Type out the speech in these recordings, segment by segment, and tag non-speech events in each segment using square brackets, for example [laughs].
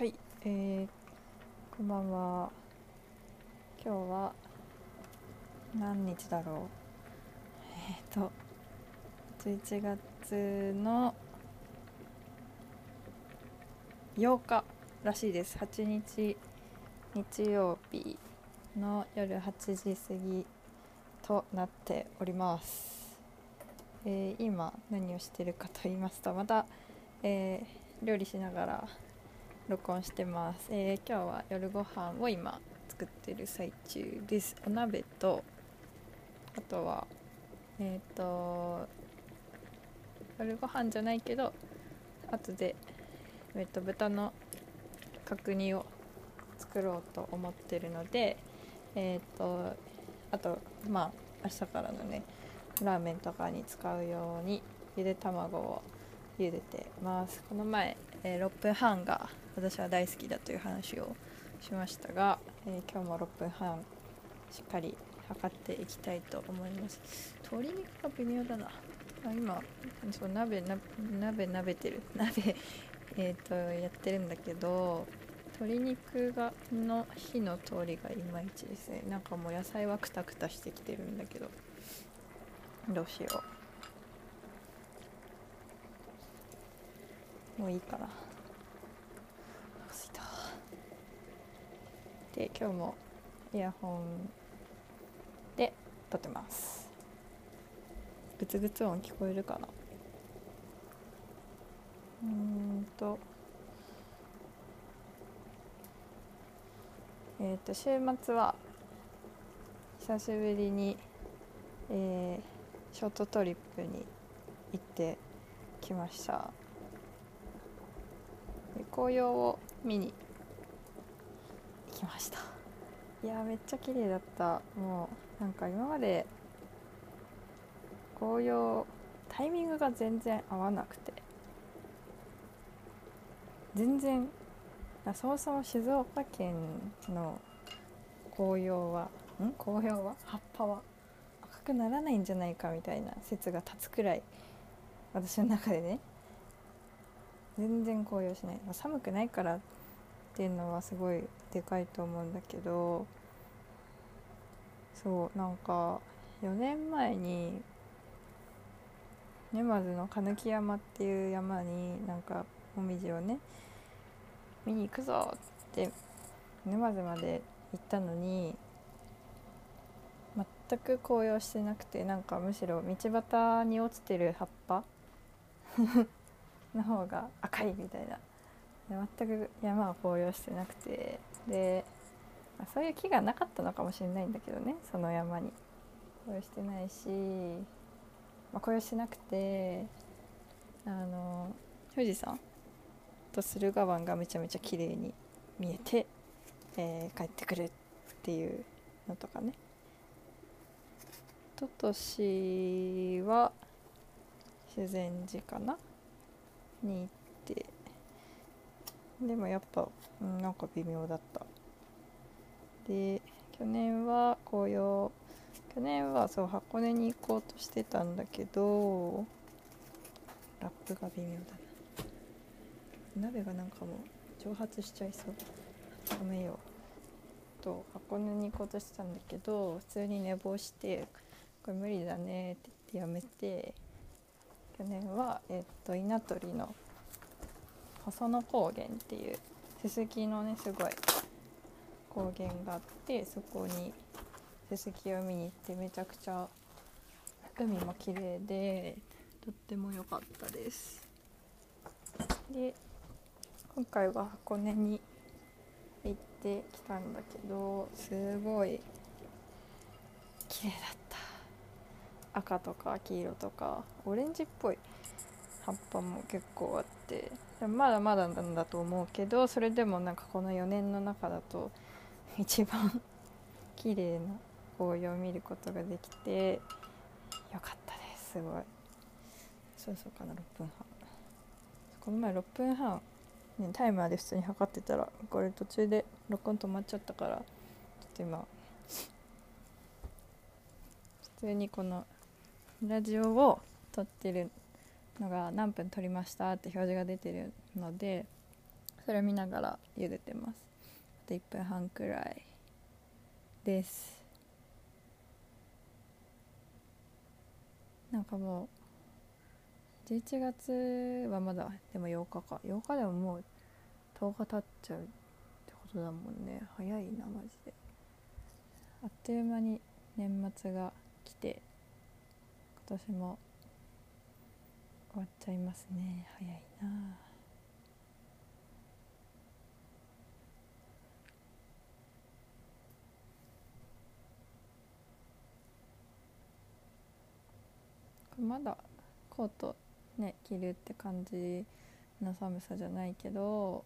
はい、えー、こんばんは。今日は何日だろう？えっ、と11月の8日らしいです。8日日曜日の夜8時過ぎとなっております。えー今何をしてるかと言いますとまた、えー料理しながら録音してます、えー今日は夜ご飯を今作ってる最中です。お鍋とあとはえっ、と夜ご飯じゃないけど後で、えー、と豚の角煮を作ろうと思ってるのでえっ、とあとまあ明日からのねラーメンとかに使うようにゆで卵を茹でてます。この前、えー6分半が私は大好きだという話をしましたが、えー今日も6分半しっかり測っていきたいと思います。鶏肉が微妙だな。あ今そう鍋な鍋鍋てる。[laughs] 鍋えっとやってるんだけど鶏肉がの火の通りがいまいちですね。なんかもう野菜はクタクタしてきてるんだけどどうしよう。もういいかなお腹すいたで今日もイヤホンで撮ってます。グツグツ音聞こえるかな？うんと。えっ、と週末は久しぶりに、えーショートトリップに行ってきました。紅葉を見にきました。いやめっちゃ綺麗だった。もうなんか今まで紅葉タイミングが全然合わなくて。全然そもそも静岡県の紅葉はん？紅葉は？葉っぱは？赤くならないんじゃないかみたいな説が立つくらい私の中でね。全然紅葉しない、まあ寒くないからっていうのはすごいでかいと思うんだけどそうなんか4年前に沼津の狸山っていう山になんかもみじをね見に行くぞって沼津まで行ったのに全く紅葉してなくてなんかむしろ道端に落ちてる葉っぱ [laughs] の方が赤いみたいな。全く山は紅葉してなくてで、まあそういう木がなかったのかもしれないんだけどねその山に。紅葉してないし、まあ、紅葉してなくてあの富士山と駿河湾がめちゃめちゃ綺麗に見えて、えー帰ってくるっていうのとかね。一昨年は修善寺かな？に行ってでもやっぱ、うん、なんか微妙だった。で去年は紅葉去年はそう箱根に行こうとしてたんだけどラップが微妙だな。鍋がなんかもう蒸発しちゃいそう。やめようと箱根に行こうとしてたんだけど普通に寝坊してこれ無理だねって言ってやめて去年は、えっと稲取の細野高原っていうススキのねすごい高原があってそこにススキを見に行ってめちゃくちゃ海も綺麗でとっても良かったです。で今回は箱根に行ってきたんだけどすごい綺麗だった。赤とか黄色とかオレンジっぽい。葉っぱも結構あってでもまだまだなんだと思うけどそれでもなんかこの4年の中だと一番 [laughs] 綺麗な紅葉を見ることができてよかったですすごい。そうそうかな6分半。この前6分半、ね、タイマーで普通に測ってたらこれ途中で録音止まっちゃったからちょっと今普通にこのラジオを撮ってるのが何分撮りましたって表示が出てるのでそれを見ながら茹でてます。あと1分半くらいです。なんかもう11月はまだでも8日か。8日でももう10日経っちゃうってことだもんね。早いなマジで。あっという間に年末が来て今年も終わっちゃいますね。早いな。まだコートね着るって感じの寒さじゃないけど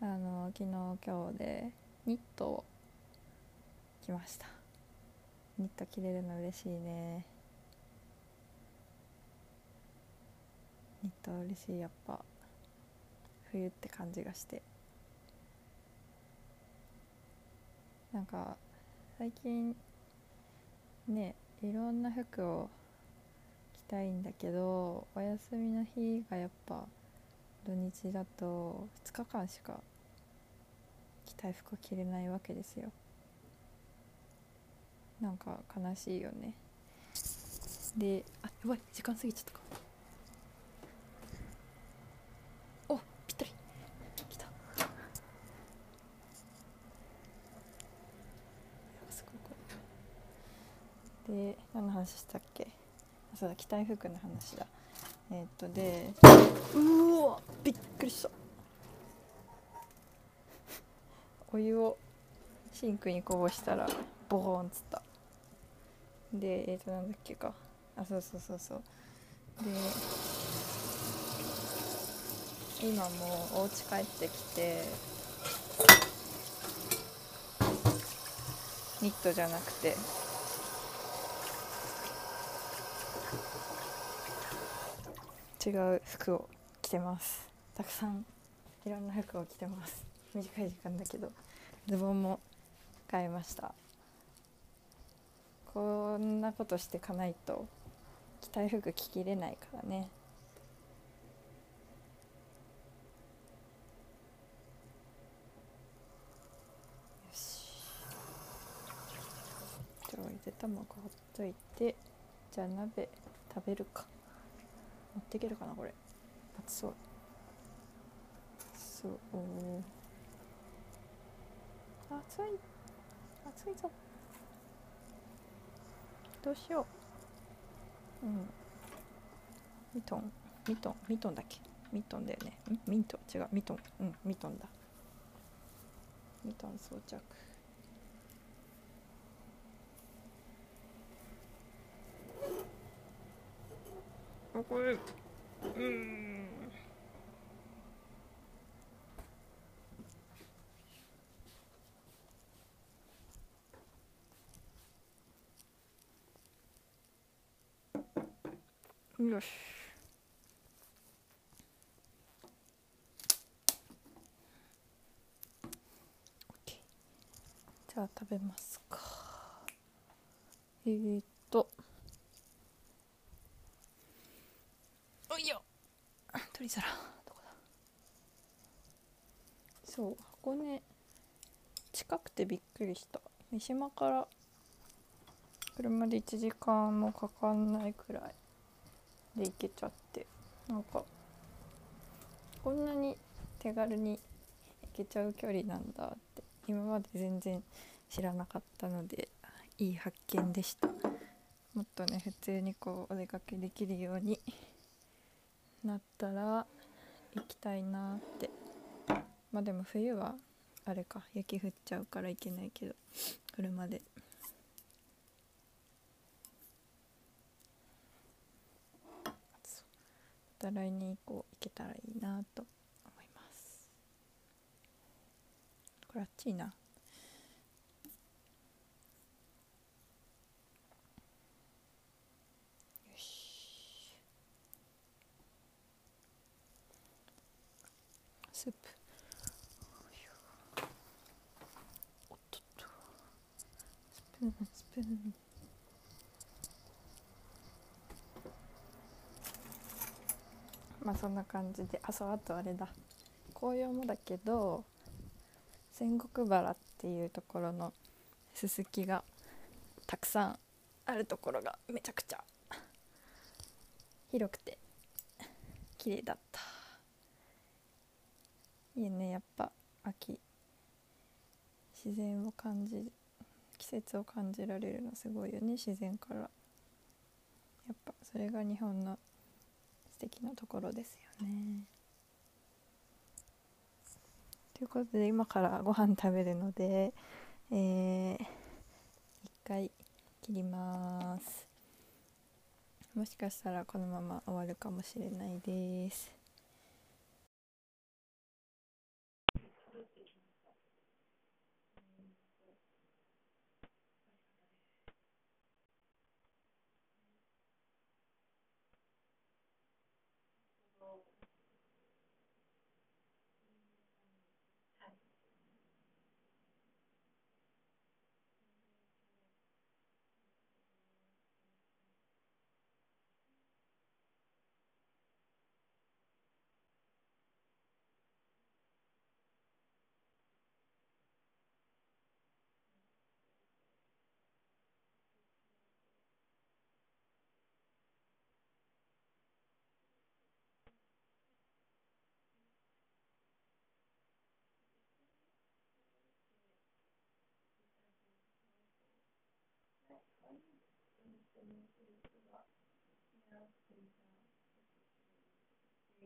あの昨日今日でニットを着ました。ニット着れるの嬉しいね。ニット嬉しいやっぱ冬って感じがして。なんか最近ねいろんな服を着たいんだけどお休みの日がやっぱ土日だと2日間しか着たい服着れないわけですよ。なんか悲しいよね。であやばい時間過ぎちゃったかおぴったりきたすごいこれで何の話したっけ？あそうだ着たい服の話だ。えーっとでうわびっくりした。お湯をシンクにこぼしたらボーンっつった。でえっ、となんだっけか。あそうそうそうそう。で今もうお家帰ってきてニットじゃなくて違う服を着てます。たくさんいろんな服を着てます。短い時間だけど。ズボンも買いました。こんなことしてかないと着たい服着きれないからね。よし。じゃあゆで卵ほっといて。じゃあ鍋食べるか。持っていけるかなこれ。熱そう。そう。熱い。熱いぞ。どうしよう。うん。ミトン。ミトン。ミトンだっけ？ミトンだよね。ん？ミント。ン違う。ミトン。うん。ミトンだ。ミトン装着これうん。よし。じゃあ食べますか。えー、っとおいよ取り皿どこだそう箱根。近くてびっくりした。三島から。車で1時間もかかんないくらい。で行けちゃって。なんか。こんなに手軽に行けちゃう距離なんだって。今まで全然知らなかったのでいい発見でした。もっとね普通にこうお出かけできるように。なったら行きたいなって。まあでも冬はあれか。雪降っちゃうから行けないけど。車で。来年以降行けたらいいなと思います。これあっちいな。スープ。おっとっとスプーンスプーン。まあそんな感じで。あそうあとあれだ。紅葉もだけど仙石原っていうところのススキがたくさんあるところがめちゃくちゃ広くて綺麗だった。いいねやっぱ秋。自然を感じ季節を感じられるのすごいよね自然から。やっぱそれが日本の素敵なところですよね。ということで今からご飯食べるのでえー、一回切ります。もしかしたらこのまま終わるかもしれないです。